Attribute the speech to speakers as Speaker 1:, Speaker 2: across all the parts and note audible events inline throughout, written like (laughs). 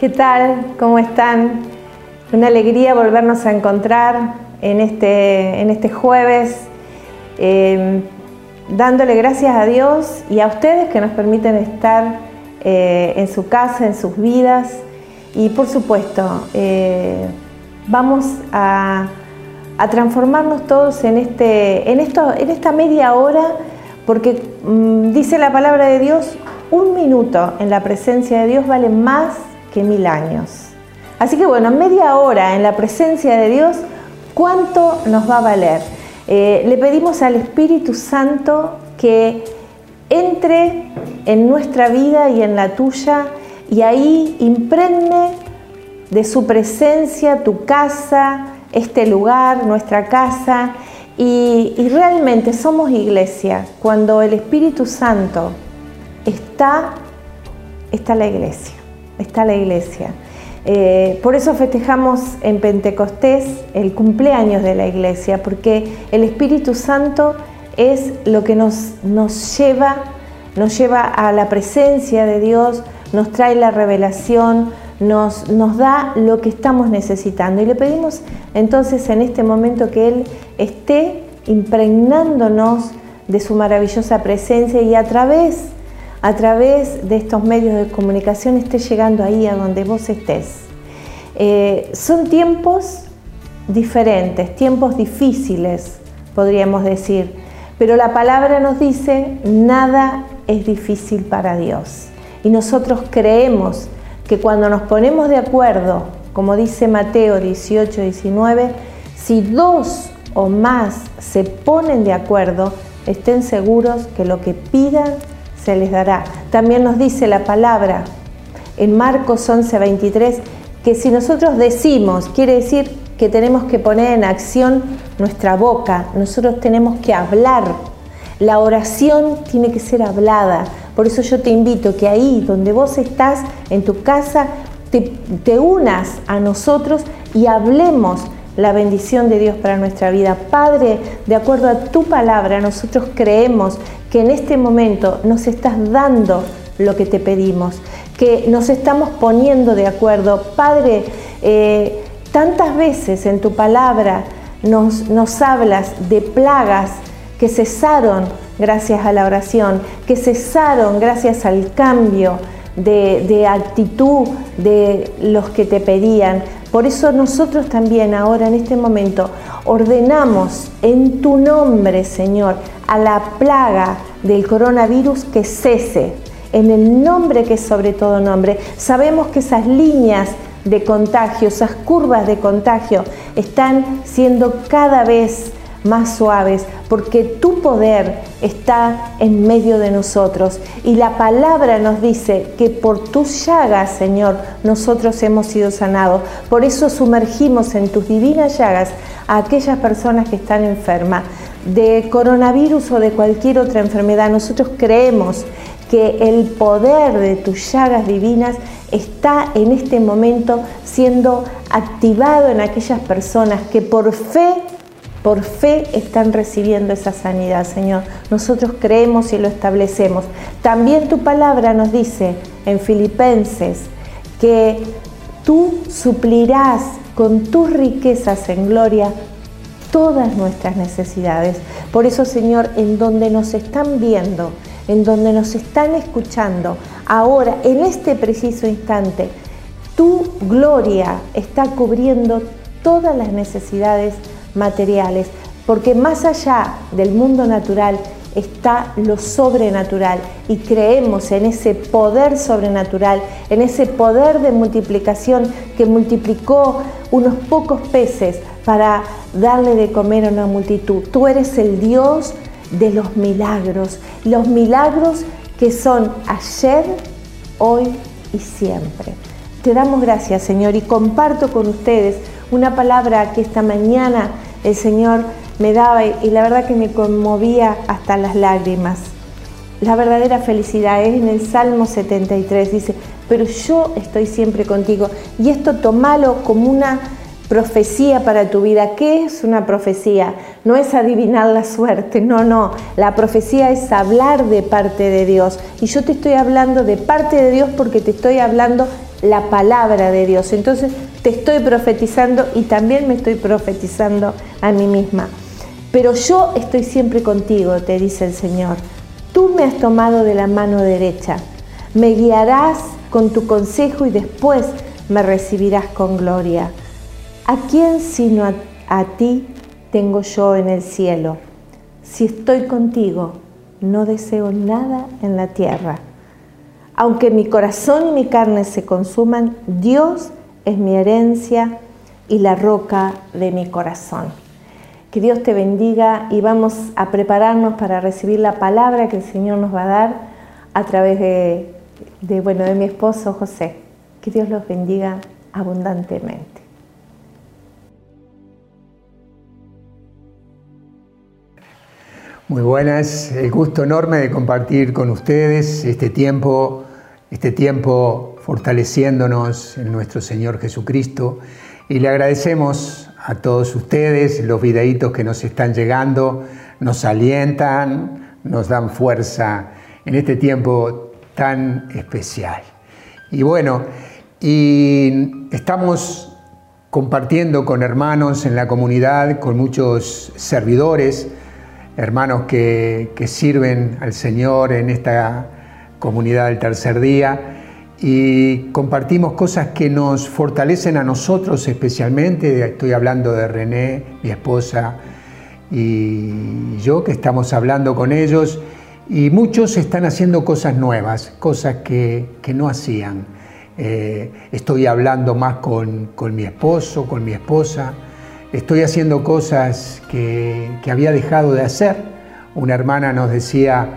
Speaker 1: ¿Qué tal? ¿Cómo están? Una alegría volvernos a encontrar en este, en este jueves, eh, dándole gracias a Dios y a ustedes que nos permiten estar eh, en su casa, en sus vidas. Y por supuesto, eh, vamos a, transformarnos todos en, este, en, esto, en esta media hora, porque mm, dice la palabra de Dios, un minuto en la presencia de Dios vale más que mil años. Así que bueno, media hora en la presencia de Dios, ¿cuánto nos va a valer? Eh, le pedimos al Espíritu Santo que entre en nuestra vida y en la tuya y ahí impregne de su presencia tu casa, este lugar, nuestra casa. Y, y realmente somos iglesia. Cuando el Espíritu Santo está, está la iglesia está la iglesia. Eh, por eso festejamos en Pentecostés el cumpleaños de la iglesia, porque el Espíritu Santo es lo que nos, nos lleva, nos lleva a la presencia de Dios, nos trae la revelación, nos, nos da lo que estamos necesitando. Y le pedimos entonces en este momento que Él esté impregnándonos de su maravillosa presencia y a través a través de estos medios de comunicación esté llegando ahí a donde vos estés. Eh, son tiempos diferentes, tiempos difíciles, podríamos decir, pero la palabra nos dice, nada es difícil para Dios. Y nosotros creemos que cuando nos ponemos de acuerdo, como dice Mateo 18, 19, si dos o más se ponen de acuerdo, estén seguros que lo que pidan se les dará. También nos dice la palabra en Marcos 11, 23, que si nosotros decimos, quiere decir que tenemos que poner en acción nuestra boca, nosotros tenemos que hablar. La oración tiene que ser hablada. Por eso yo te invito que ahí donde vos estás, en tu casa, te, te unas a nosotros y hablemos la bendición de Dios para nuestra vida. Padre, de acuerdo a tu palabra, nosotros creemos que en este momento nos estás dando lo que te pedimos, que nos estamos poniendo de acuerdo. Padre, eh, tantas veces en tu palabra nos, hablas de plagas que cesaron gracias a la oración, que cesaron gracias al cambio de, actitud de los que te pedían. Por eso nosotros también ahora en este momento ordenamos en tu nombre, Señor, a la plaga del coronavirus que cese, en el nombre que es sobre todo nombre. Sabemos que esas líneas de contagio, esas curvas de contagio están siendo cada vez más suaves, porque tu poder está en medio de nosotros. Y la palabra nos dice que por tus llagas, Señor, nosotros hemos sido sanados. Por eso sumergimos en tus divinas llagas a aquellas personas que están enfermas de coronavirus o de cualquier otra enfermedad. Nosotros creemos que el poder de tus llagas divinas está en este momento siendo activado en aquellas personas que por fe por fe están recibiendo esa sanidad, Señor. Nosotros creemos y lo establecemos. También tu palabra nos dice en Filipenses que tú suplirás con tus riquezas en gloria todas nuestras necesidades. Por eso, Señor, en donde nos están viendo, en donde nos están escuchando, ahora, en este preciso instante, tu gloria está cubriendo todas las necesidades materiales, porque más allá del mundo natural está lo sobrenatural y creemos en ese poder sobrenatural, en ese poder de multiplicación que multiplicó unos pocos peces para darle de comer a una multitud. Tú eres el Dios de los milagros, los milagros que son ayer, hoy y siempre. Te damos gracias, Señor, y comparto con ustedes una palabra que esta mañana el Señor me daba y la verdad que me conmovía hasta las lágrimas. La verdadera felicidad es en el Salmo 73, dice, pero yo estoy siempre contigo. Y esto tomalo como una profecía para tu vida. ¿Qué es una profecía? No es adivinar la suerte, no, no. La profecía es hablar de parte de Dios. Y yo te estoy hablando de parte de Dios porque te estoy hablando la palabra de Dios. Entonces te estoy profetizando y también me estoy profetizando a mí misma. Pero yo estoy siempre contigo, te dice el Señor. Tú me has tomado de la mano derecha. Me guiarás con tu consejo y después me recibirás con gloria. ¿A quién sino a, ti tengo yo en el cielo? Si estoy contigo, no deseo nada en la tierra. Aunque mi corazón y mi carne se consuman, Dios es mi herencia y la roca de mi corazón. Que Dios te bendiga y vamos a prepararnos para recibir la palabra que el Señor nos va a dar a través de, bueno, de mi esposo José. Que Dios los bendiga abundantemente.
Speaker 2: Muy buenas, el gusto enorme de compartir con ustedes este tiempo, este tiempo fortaleciéndonos en nuestro Señor Jesucristo y le agradecemos a todos ustedes los videitos que nos están llegando, nos alientan, nos dan fuerza en este tiempo tan especial. Y bueno, y estamos compartiendo con hermanos en la comunidad, con muchos servidores, hermanos que, sirven al Señor en esta comunidad del tercer día y compartimos cosas que nos fortalecen a nosotros especialmente. Estoy hablando de René, mi esposa, y yo que estamos hablando con ellos y muchos están haciendo cosas nuevas, cosas que, no hacían. Eh, estoy hablando más con, con mi esposo, con mi esposa estoy haciendo cosas que, había dejado de hacer. Una hermana nos decía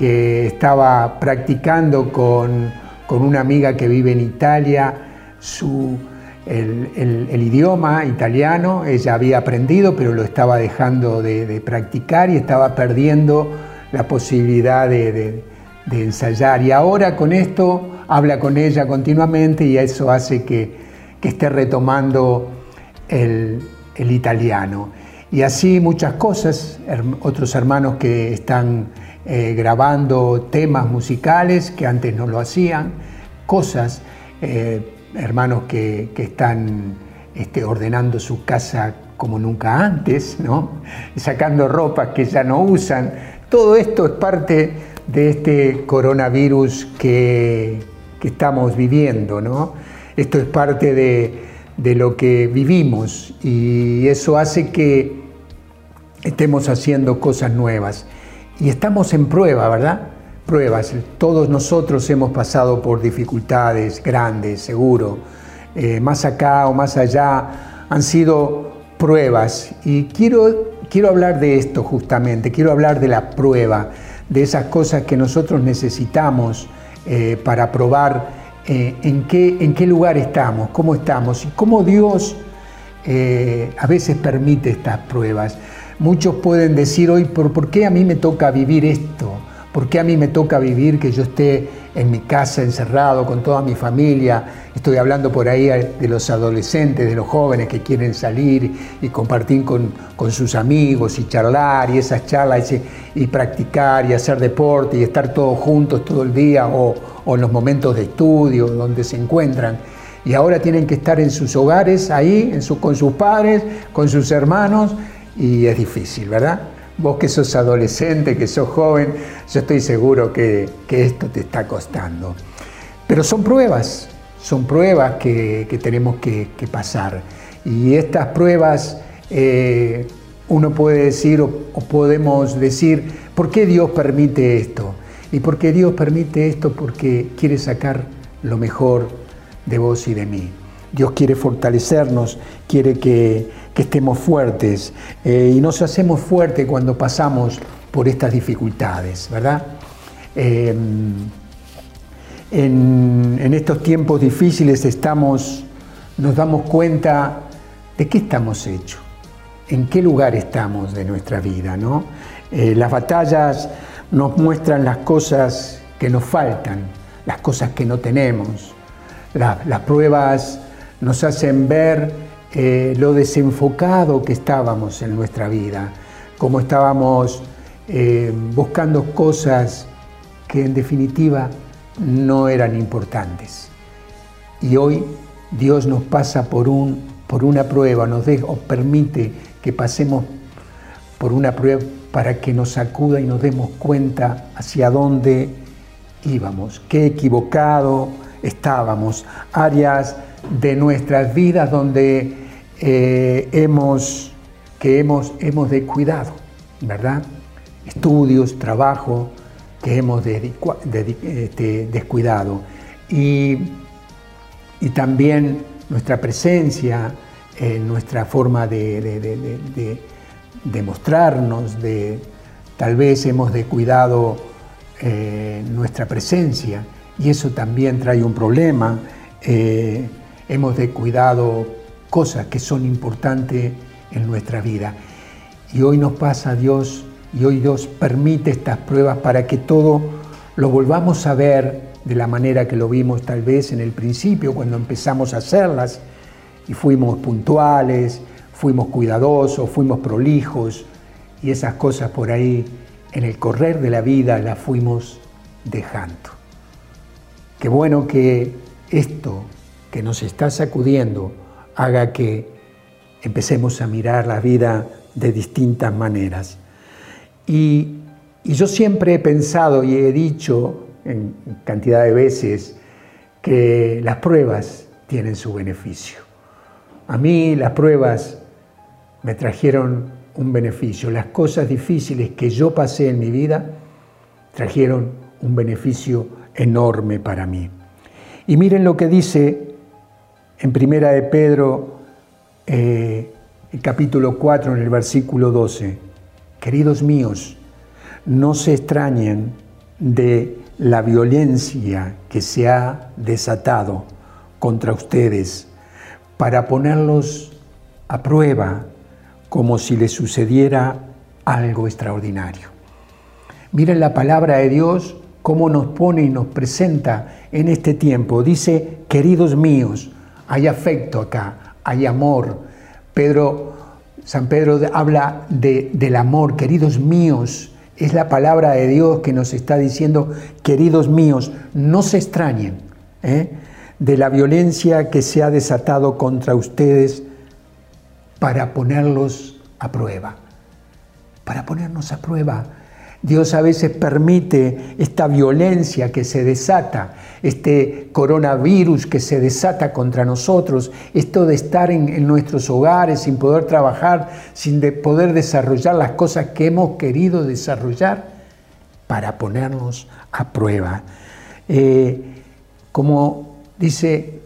Speaker 2: que estaba practicando con, una amiga que vive en Italia su, el, idioma italiano. Ella había aprendido, pero lo estaba dejando de, practicar y estaba perdiendo la posibilidad de, ensayar. Y ahora con esto habla con ella continuamente y eso hace que, que esté retomando el, el italiano. Y así muchas cosas, otros hermanos que están eh, grabando temas musicales que antes no lo hacían, cosas, eh, hermanos que, están este, ordenando su casa como nunca antes, ¿no? (laughs) sacando ropas que ya no usan. Todo esto es parte de este coronavirus que, que estamos viviendo. ¿no? Esto es parte de, de lo que vivimos y eso hace que estemos haciendo cosas nuevas. Y estamos en prueba, ¿verdad? Pruebas. Todos nosotros hemos pasado por dificultades grandes, seguro. Eh, más acá o más allá han sido pruebas. Y quiero, quiero hablar de esto justamente, quiero hablar de la prueba, de esas cosas que nosotros necesitamos eh, para probar eh, en, qué, en qué lugar estamos, cómo estamos y cómo Dios a veces permite estas pruebas. Muchos pueden decir hoy, ¿por, ¿por qué a mí me toca vivir esto? ¿Por qué a mí me toca vivir que yo esté en mi casa encerrado con toda mi familia? Estoy hablando por ahí de los adolescentes, de los jóvenes que quieren salir y compartir con, sus amigos y charlar y esas charlas y, practicar y hacer deporte y estar todos juntos todo el día o, en los momentos de estudio donde se encuentran. Y ahora tienen que estar en sus hogares, ahí, con sus padres, con sus hermanos, y es difícil, ¿verdad? Vos que sos adolescente, que sos joven, yo estoy seguro que, esto te está costando. Pero son pruebas, son pruebas que, tenemos que, pasar. Y estas pruebas eh, uno puede decir o, podemos decir, ¿por qué Dios permite esto? Y por qué Dios permite esto porque quiere sacar lo mejor de vos y de mí. Dios quiere fortalecernos, quiere que, estemos fuertes eh, y nos hacemos fuertes cuando pasamos por estas dificultades, ¿verdad? Eh, en, estos tiempos difíciles estamos, nos damos cuenta de qué estamos hechos, en qué lugar estamos de nuestra vida, ¿no? Eh, las batallas nos muestran las cosas que nos faltan, las cosas que no tenemos. las pruebas nos hacen ver eh, lo desenfocado que estábamos en nuestra vida, cómo estábamos eh, buscando cosas que en definitiva no eran importantes. Y hoy Dios nos pasa por, un, por una prueba, nos permite que pasemos por una prueba para que nos sacuda y nos demos cuenta hacia dónde íbamos, qué equivocado estábamos, áreas de nuestras vidas donde eh, hemos, que hemos, hemos descuidado, ¿verdad? Estudios, trabajo que hemos este, descuidado. Y, y, también nuestra presencia, nuestra forma de, de, mostrarnos, de, tal vez hemos descuidado eh, nuestra presencia y eso también trae un problema. Eh, hemos descuidado cosas que son importantes en nuestra vida. Y hoy nos pasa Dios, y hoy Dios permite estas pruebas para que todo lo volvamos a ver de la manera que lo vimos tal vez en el principio, cuando empezamos a hacerlas, y fuimos puntuales, fuimos cuidadosos, fuimos prolijos, y esas cosas por ahí en el correr de la vida las fuimos dejando. Qué bueno que esto que nos está sacudiendo haga que empecemos a mirar la vida de distintas maneras. Y, yo siempre he pensado y he dicho en cantidad de veces que las pruebas tienen su beneficio. A mí las pruebas me trajeron un beneficio. Las cosas difíciles que yo pasé en mi vida trajeron un beneficio enorme para mí. Y miren lo que dice en Primera de Pedro, eh, capítulo 4, en el versículo 12. Queridos míos, no se extrañen de la violencia que se ha desatado contra ustedes para ponerlos a prueba como si les sucediera algo extraordinario. Miren la palabra de Dios cómo nos pone y nos presenta en este tiempo. Dice, queridos míos, hay afecto acá, hay amor. Pedro, San Pedro habla de, del amor, queridos míos. Es la palabra de Dios que nos está diciendo, queridos míos, no se extrañen ¿eh? de la violencia que se ha desatado contra ustedes para ponerlos a prueba, para ponernos a prueba Dios a veces permite esta violencia que se desata, este coronavirus que se desata contra nosotros, esto de estar en, nuestros hogares sin poder trabajar, sin poder desarrollar las cosas que hemos querido desarrollar para ponernos a prueba. Eh, como dice,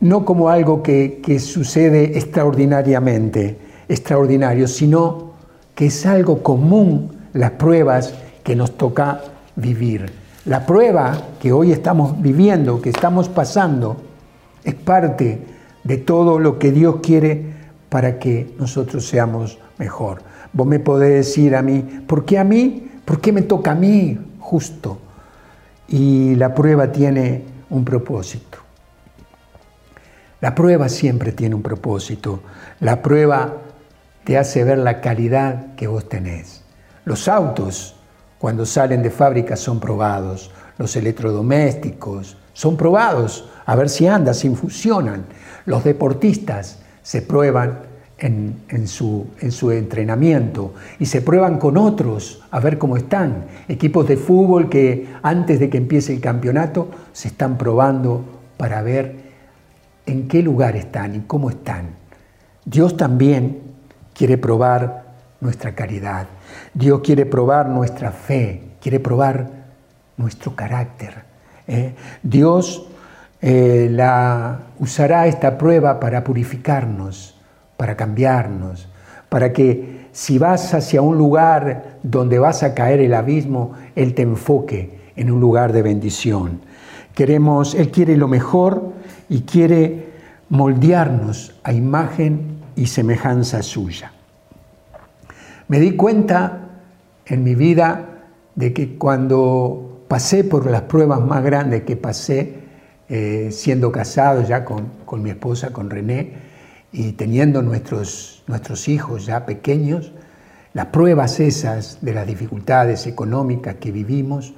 Speaker 2: no como algo que, que sucede extraordinariamente, extraordinario, sino que es algo común las pruebas que nos toca vivir. La prueba que hoy estamos viviendo, que estamos pasando, es parte de todo lo que Dios quiere para que nosotros seamos mejor. Vos me podés decir a mí, ¿por qué a mí? ¿Por qué me toca a mí justo? Y la prueba tiene un propósito. La prueba siempre tiene un propósito. La prueba te hace ver la calidad que vos tenés. Los autos, cuando salen de fábrica, son probados. Los electrodomésticos son probados a ver si andan, si funcionan. Los deportistas se prueban en, su, en, su, entrenamiento y se prueban con otros a ver cómo están. Equipos de fútbol que antes de que empiece el campeonato se están probando para ver en qué lugar están y cómo están. Dios también quiere probar nuestra caridad. Dios quiere probar nuestra fe, quiere probar nuestro carácter. ¿eh? Dios eh, la, usará esta prueba para purificarnos, para cambiarnos, para que si vas hacia un lugar donde vas a caer el abismo, Él te enfoque en un lugar de bendición. Queremos, Él quiere lo mejor y quiere moldearnos a imagen y semejanza suya. Me di cuenta en mi vida de que cuando pasé por las pruebas más grandes que pasé, eh, siendo casado ya con, mi esposa, con René, y teniendo nuestros, nuestros hijos ya pequeños, las pruebas esas de las dificultades económicas que vivimos,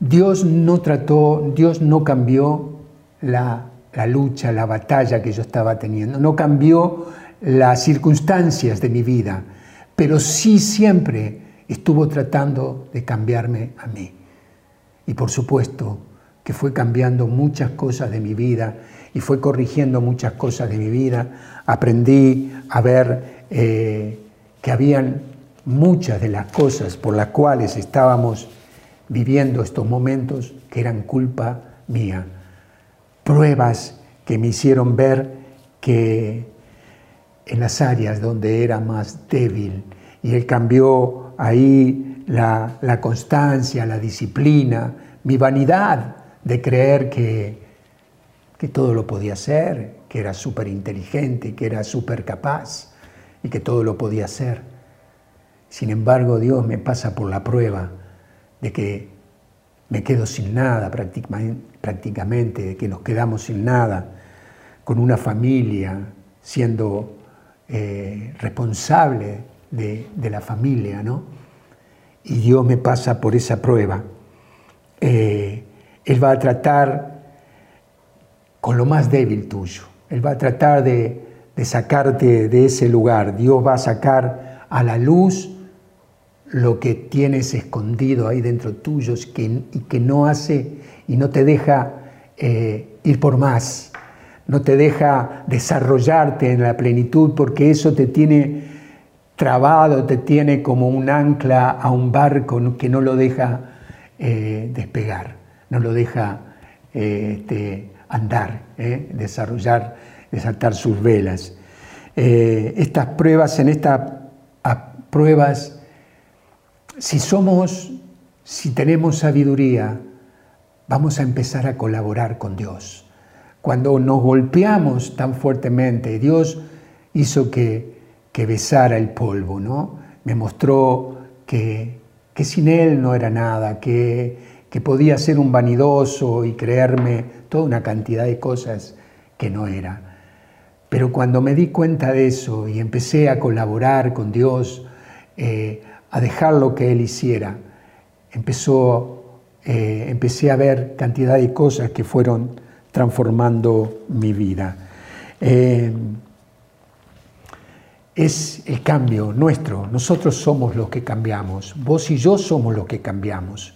Speaker 2: Dios no trató, Dios no cambió la, la lucha, la batalla que yo estaba teniendo, no cambió las circunstancias de mi vida, pero sí siempre estuvo tratando de cambiarme a mí. Y por supuesto que fue cambiando muchas cosas de mi vida y fue corrigiendo muchas cosas de mi vida. Aprendí a ver eh, que habían muchas de las cosas por las cuales estábamos viviendo estos momentos que eran culpa mía. Pruebas que me hicieron ver que en las áreas donde era más débil y Él cambió ahí la, la constancia, la disciplina, mi vanidad de creer que, que todo lo podía hacer, que era súper inteligente, que era súper capaz y que todo lo podía hacer. Sin embargo, Dios me pasa por la prueba de que me quedo sin nada prácticamente, de que nos quedamos sin nada, con una familia, siendo eh, responsable de, la familia, ¿no? Y Dios me pasa por esa prueba. Eh, él va a tratar con lo más débil tuyo. Él va a tratar de, sacarte de ese lugar. Dios va a sacar a la luz lo que tienes escondido ahí dentro tuyo y que no hace y no te deja eh, ir por más, no te deja desarrollarte en la plenitud porque eso te tiene trabado, te tiene como un ancla a un barco que no lo deja eh, despegar no lo deja eh, este, andar, eh, desarrollar, desaltar sus velas. Estas pruebas, en estas pruebas, si somos, si tenemos sabiduría, vamos a empezar a colaborar con Dios. Cuando nos golpeamos tan fuertemente, Dios hizo que, que besara el polvo, ¿no? Me mostró que, que sin Él no era nada, que que podía ser un vanidoso y creerme toda una cantidad de cosas que no era. Pero cuando me di cuenta de eso y empecé a colaborar con Dios, eh, a dejar lo que Él hiciera, empezó, eh, empecé a ver cantidad de cosas que fueron transformando mi vida. Eh, es el cambio nuestro, nosotros somos los que cambiamos, vos y yo somos los que cambiamos.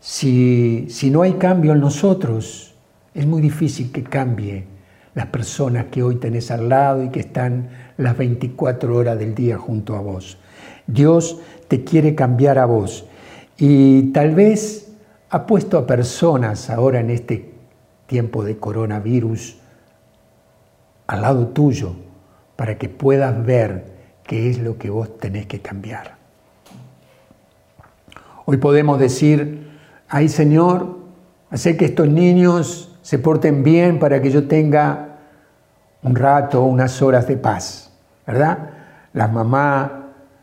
Speaker 2: Si, no hay cambio en nosotros, es muy difícil que cambie las personas que hoy tenés al lado y que están las 24 horas del día junto a vos. Dios te quiere cambiar a vos y tal vez ha puesto a personas ahora en este tiempo de coronavirus al lado tuyo para que puedas ver qué es lo que vos tenés que cambiar. Hoy podemos decir, ay Señor, hace que estos niños se porten bien para que yo tenga un rato, unas horas de paz, ¿verdad? Las mamás,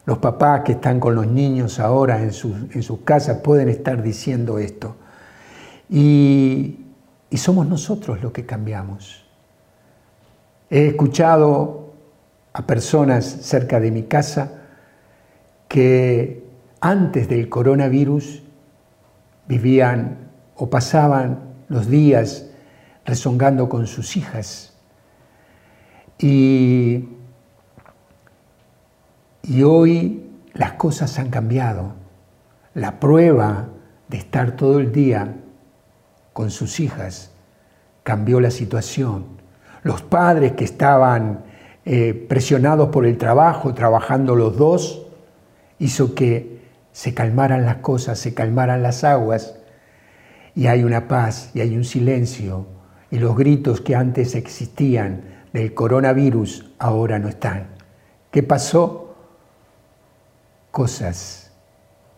Speaker 2: los papás que están con los niños ahora en sus, en sus casas pueden estar diciendo esto. Y, y somos nosotros los que cambiamos. He escuchado a personas cerca de mi casa que antes del coronavirus vivían o pasaban los días rezongando con sus hijas. Y, y hoy las cosas han cambiado. La prueba de estar todo el día con sus hijas cambió la situación. Los padres que estaban eh, presionados por el trabajo, trabajando los dos, hizo que se calmaran las cosas, se calmaran las aguas, y hay una paz y hay un silencio, y los gritos que antes existían del coronavirus ahora no están. ¿Qué pasó? Cosas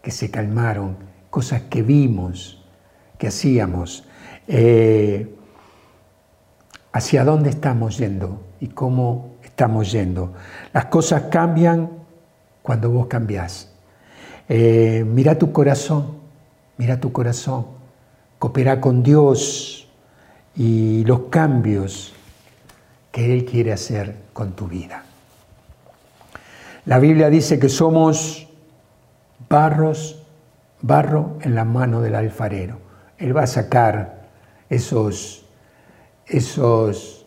Speaker 2: que se calmaron, cosas que vimos, que hacíamos. Eh, ¿Hacia dónde estamos yendo y cómo estamos yendo? Las cosas cambian cuando vos cambiás. Eh, mira tu corazón, mira tu corazón, coopera con Dios y los cambios que Él quiere hacer con tu vida. La Biblia dice que somos barros, barro en la mano del alfarero. Él va a sacar esos, esos,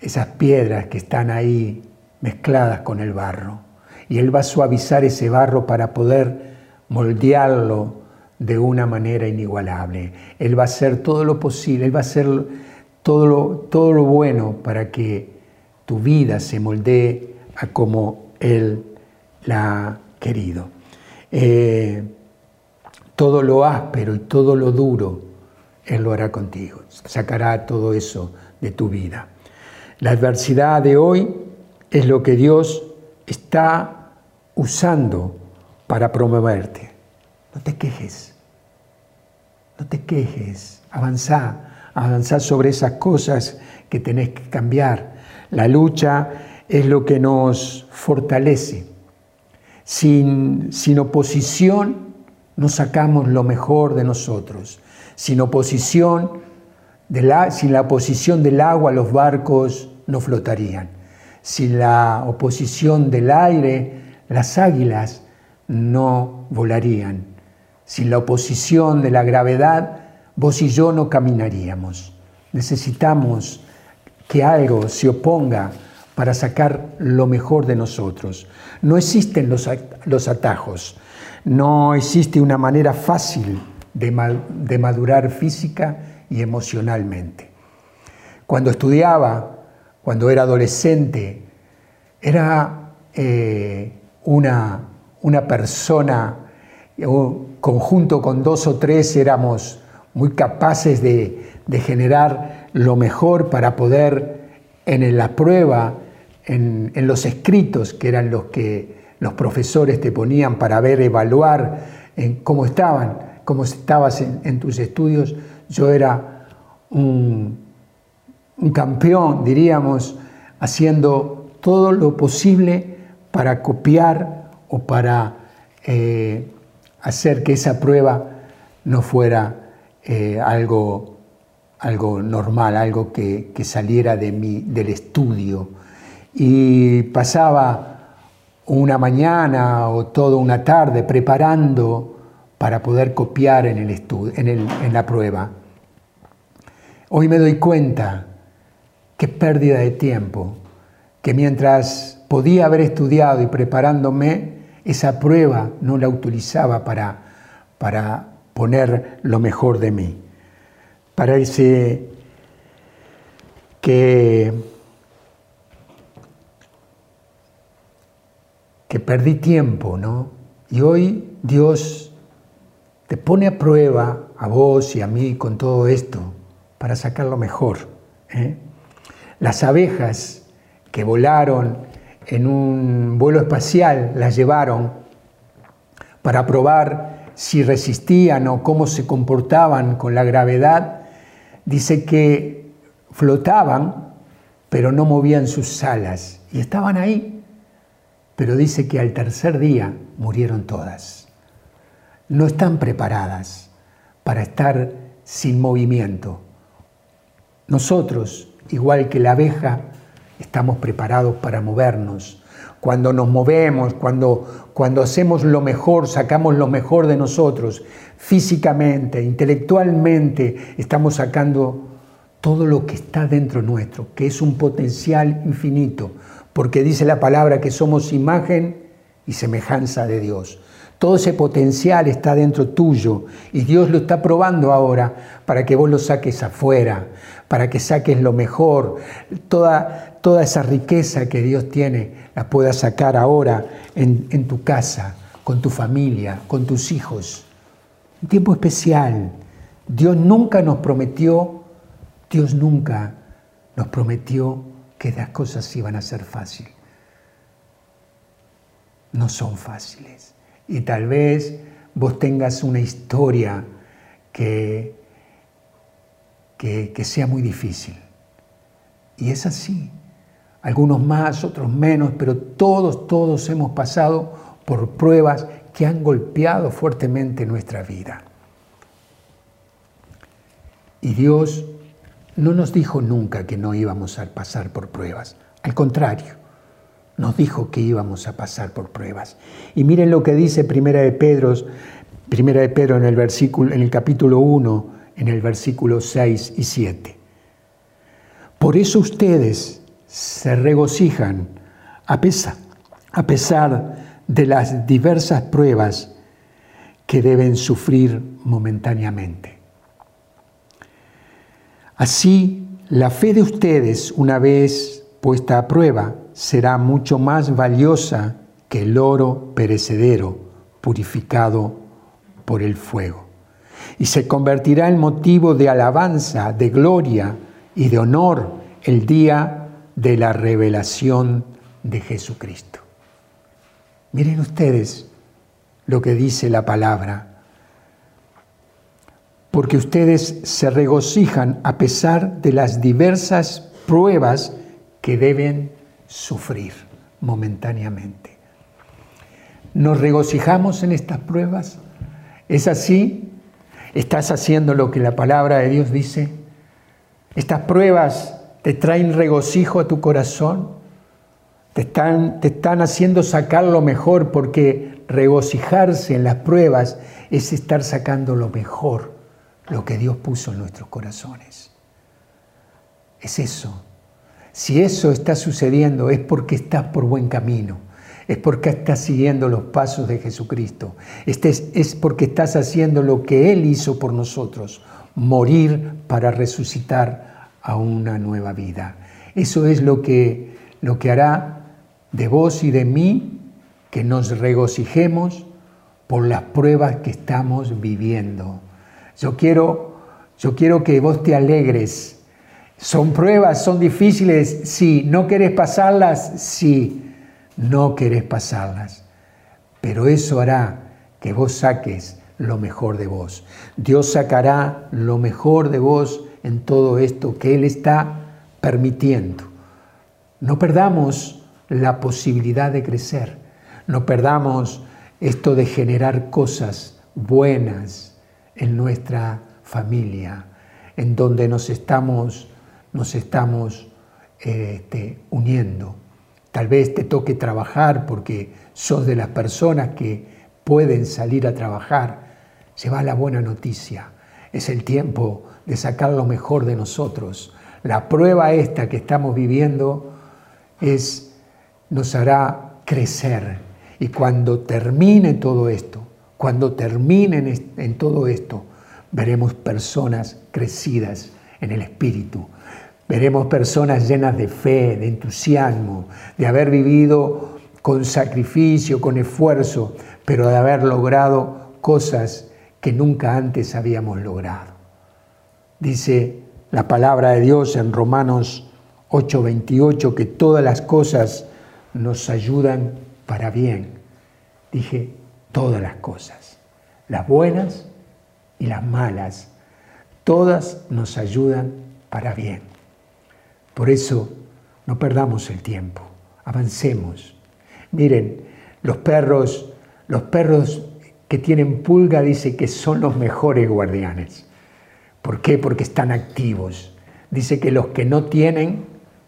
Speaker 2: esas piedras que están ahí mezcladas con el barro. Y Él va a suavizar ese barro para poder moldearlo de una manera inigualable. Él va a hacer todo lo posible, Él va a hacer todo lo, todo lo bueno para que tu vida se moldee a como Él la ha querido. Eh, todo lo áspero y todo lo duro, Él lo hará contigo. Sacará todo eso de tu vida. La adversidad de hoy es lo que Dios está usando para promoverte. No te quejes, no te quejes, avanza, avanza sobre esas cosas que tenés que cambiar. La lucha es lo que nos fortalece. Sin, sin oposición no sacamos lo mejor de nosotros. Sin oposición, de la, sin la oposición del agua los barcos no flotarían. Sin la oposición del aire las águilas no volarían. Sin la oposición de la gravedad vos y yo no caminaríamos. Necesitamos que algo se oponga para sacar lo mejor de nosotros. No existen los, atajos. No existe una manera fácil de, madurar física y emocionalmente. Cuando estudiaba, cuando era adolescente, era eh, una, una persona, conjunto con dos o tres éramos muy capaces de, de generar lo mejor para poder en la prueba, en, en los escritos que eran los que los profesores te ponían para ver, evaluar en cómo estaban, cómo estabas en, tus estudios. Yo era un, campeón, diríamos, haciendo todo lo posible para copiar o para eh, hacer que esa prueba no fuera eh, algo, algo normal, algo que, saliera de mí, del estudio. Y pasaba una mañana o toda una tarde preparando para poder copiar en, el en, en la prueba. Hoy me doy cuenta qué pérdida de tiempo, que mientras podía haber estudiado y preparándome, esa prueba no la utilizaba para, para poner lo mejor de mí. Parece que que perdí tiempo, ¿no? Y hoy Dios pone a prueba a vos y a mí con todo esto para sacar lo mejor. ¿eh? Las abejas que volaron en un vuelo espacial las llevaron para probar si resistían o cómo se comportaban con la gravedad. Dice que flotaban, pero no movían sus alas y estaban ahí pero dice que al tercer día murieron todas. No están preparadas para estar sin movimiento. Nosotros, igual que la abeja, estamos preparados para movernos. Cuando nos movemos, cuando, cuando hacemos lo mejor, sacamos lo mejor de nosotros, físicamente, intelectualmente, estamos sacando todo lo que está dentro nuestro, que es un potencial infinito, porque dice la palabra que somos imagen y semejanza de Dios. Todo ese potencial está dentro tuyo y Dios lo está probando ahora para que vos lo saques afuera, para que saques lo mejor, toda, toda esa riqueza que Dios tiene la puedas sacar ahora en, en tu casa, con tu familia, con tus hijos. Un tiempo especial. Dios nunca nos prometió, Dios nunca nos prometió que las cosas iban a ser fáciles. No son fáciles. Y tal vez vos tengas una historia que, que, sea muy difícil. Y es así. Algunos más, otros menos, pero todos, todos hemos pasado por pruebas que han golpeado fuertemente nuestra vida. Y Dios no nos dijo nunca que no íbamos a pasar por pruebas. Al contrario, nos dijo que íbamos a pasar por pruebas. Y miren lo que dice Primera de Pedro, en el, versículo, en el capítulo 1, en el versículo 6 y 7. Por eso ustedes se regocijan a pesar, a pesar de las diversas pruebas que deben sufrir momentáneamente. Así, la fe de ustedes, una vez puesta a prueba, será mucho más valiosa que el oro perecedero purificado por el fuego. Y se convertirá en motivo de alabanza, de gloria y de honor el día de la revelación de Jesucristo. Miren ustedes lo que dice la palabra. Porque ustedes se regocijan a pesar de las diversas pruebas que deben sufrir momentáneamente. ¿Nos regocijamos en estas pruebas? ¿Es así? ¿Estás haciendo lo que la palabra de Dios dice? ¿Estas pruebas te traen regocijo a tu corazón? Te están, te están haciendo sacar lo mejor porque regocijarse en las pruebas es estar sacando lo mejor, lo que Dios puso en nuestros corazones. Es eso. Si eso está sucediendo es porque estás por buen camino, es porque estás siguiendo los pasos de Jesucristo, este es, es porque estás haciendo lo que Él hizo por nosotros, morir para resucitar a una nueva vida. Eso es lo que, lo que hará de vos y de mí que nos regocijemos por las pruebas que estamos viviendo. Yo quiero, yo quiero que vos te alegres son pruebas, son difíciles, sí. ¿No querés pasarlas? Sí. No querés pasarlas. Pero eso hará que vos saques lo mejor de vos. Dios sacará lo mejor de vos en todo esto que Él está permitiendo. No perdamos la posibilidad de crecer. No perdamos esto de generar cosas buenas en nuestra familia, en donde nos estamos nos estamos este, uniendo. Tal vez te toque trabajar porque sos de las personas que pueden salir a trabajar. Se va la buena noticia. Es el tiempo de sacar lo mejor de nosotros. La prueba esta que estamos viviendo es, nos hará crecer. Y cuando termine todo esto, cuando terminen en todo esto, veremos personas crecidas en el Espíritu, Veremos personas llenas de fe, de entusiasmo, de haber vivido con sacrificio, con esfuerzo, pero de haber logrado cosas que nunca antes habíamos logrado. Dice la palabra de Dios en Romanos 8:28 que todas las cosas nos ayudan para bien. Dije, todas las cosas, las buenas y las malas, todas nos ayudan para bien. Por eso, no perdamos el tiempo, avancemos. Miren, los perros, los perros que tienen pulga dice que son los mejores guardianes. ¿Por qué? Porque están activos. Dice que los que no tienen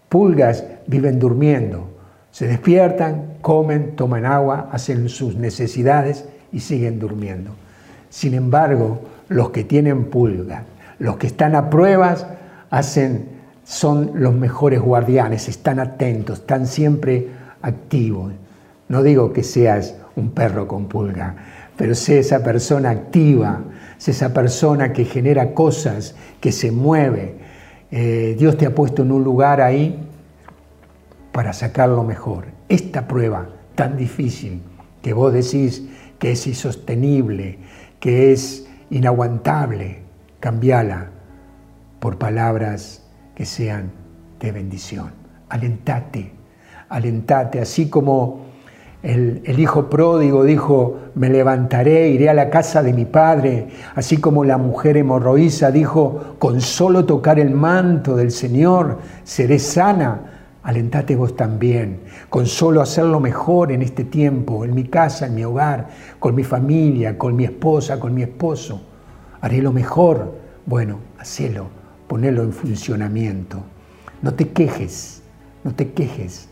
Speaker 2: pulgas viven durmiendo. Se despiertan, comen, toman agua, hacen sus necesidades y siguen durmiendo. Sin embargo, los que tienen pulga, los que están a pruebas, hacen son los mejores guardianes, están atentos, están siempre activos. No digo que seas un perro con pulga, pero sé esa persona activa, sé esa persona que genera cosas, que se mueve. Eh, Dios te ha puesto en un lugar ahí para sacar lo mejor. Esta prueba tan difícil que vos decís que es insostenible, que es inaguantable, cambiala por palabras que sean de bendición. Alentate, alentate, así como el, hijo pródigo dijo, me levantaré, iré a la casa de mi padre, así como la mujer hemorroísa dijo, con solo tocar el manto del Señor seré sana. Alentate vos también, con solo hacerlo mejor en este tiempo, en mi casa, en mi hogar, con mi familia, con mi esposa, con mi esposo. Haré lo mejor. Bueno, hacelo ponerlo en funcionamiento. No te quejes, no te quejes.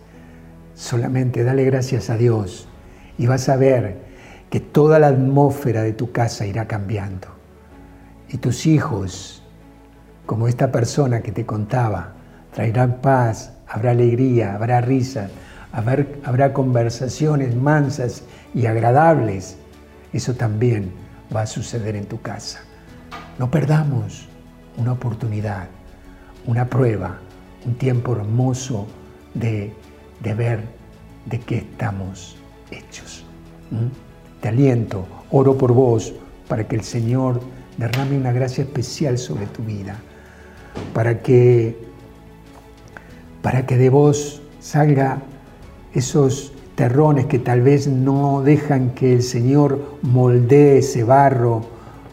Speaker 2: Solamente dale gracias a Dios y vas a ver que toda la atmósfera de tu casa irá cambiando. Y tus hijos, como esta persona que te contaba, traerán paz, habrá alegría, habrá risa, habrá, habrá conversaciones mansas y agradables. Eso también va a suceder en tu casa. No perdamos una oportunidad, una prueba, un tiempo hermoso de, ver de qué estamos hechos. Te aliento, oro por vos para que el Señor derrame una gracia especial sobre tu vida, para que, para que de vos salga esos terrones que tal vez no dejan que el Señor moldee ese barro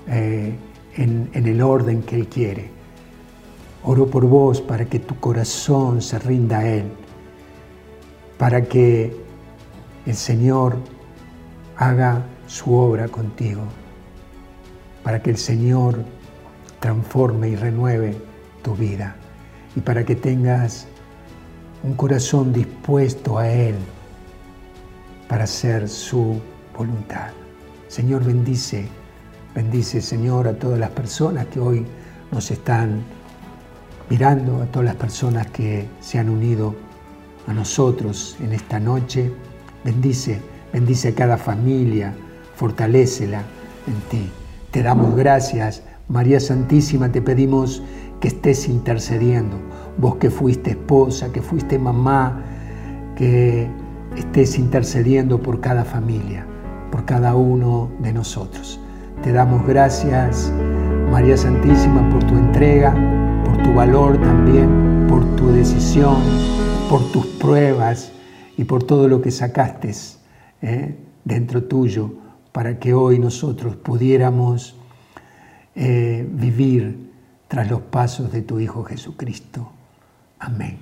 Speaker 2: eh, en, el orden que Él quiere. Oro por vos para que tu corazón se rinda a Él, para que el Señor haga su obra contigo, para que el Señor transforme y renueve tu vida y para que tengas un corazón dispuesto a Él para hacer su voluntad. Señor, bendice, bendice, Señor, a todas las personas que hoy nos están mirando, a todas las personas que se han unido a nosotros en esta noche. Bendice, bendice a cada familia, fortalécela en ti. Te damos gracias, María Santísima, te pedimos que estés intercediendo. Vos que fuiste esposa, que fuiste mamá, que estés intercediendo por cada familia, por cada uno de nosotros. Te damos gracias, María Santísima, por tu entrega, por tu valor también, por tu decisión, por tus pruebas y por todo lo que sacaste ¿eh? dentro tuyo para que hoy nosotros pudiéramos eh, vivir tras los pasos de tu Hijo Jesucristo. Amén.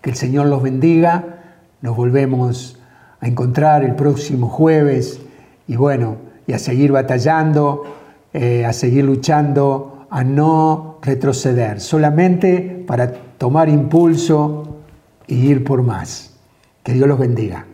Speaker 2: Que el Señor los bendiga. Nos volvemos a encontrar el próximo jueves y bueno, y a seguir batallando, eh, a seguir luchando, a no retroceder, solamente para tomar impulso y ir por más. Que Dios los bendiga.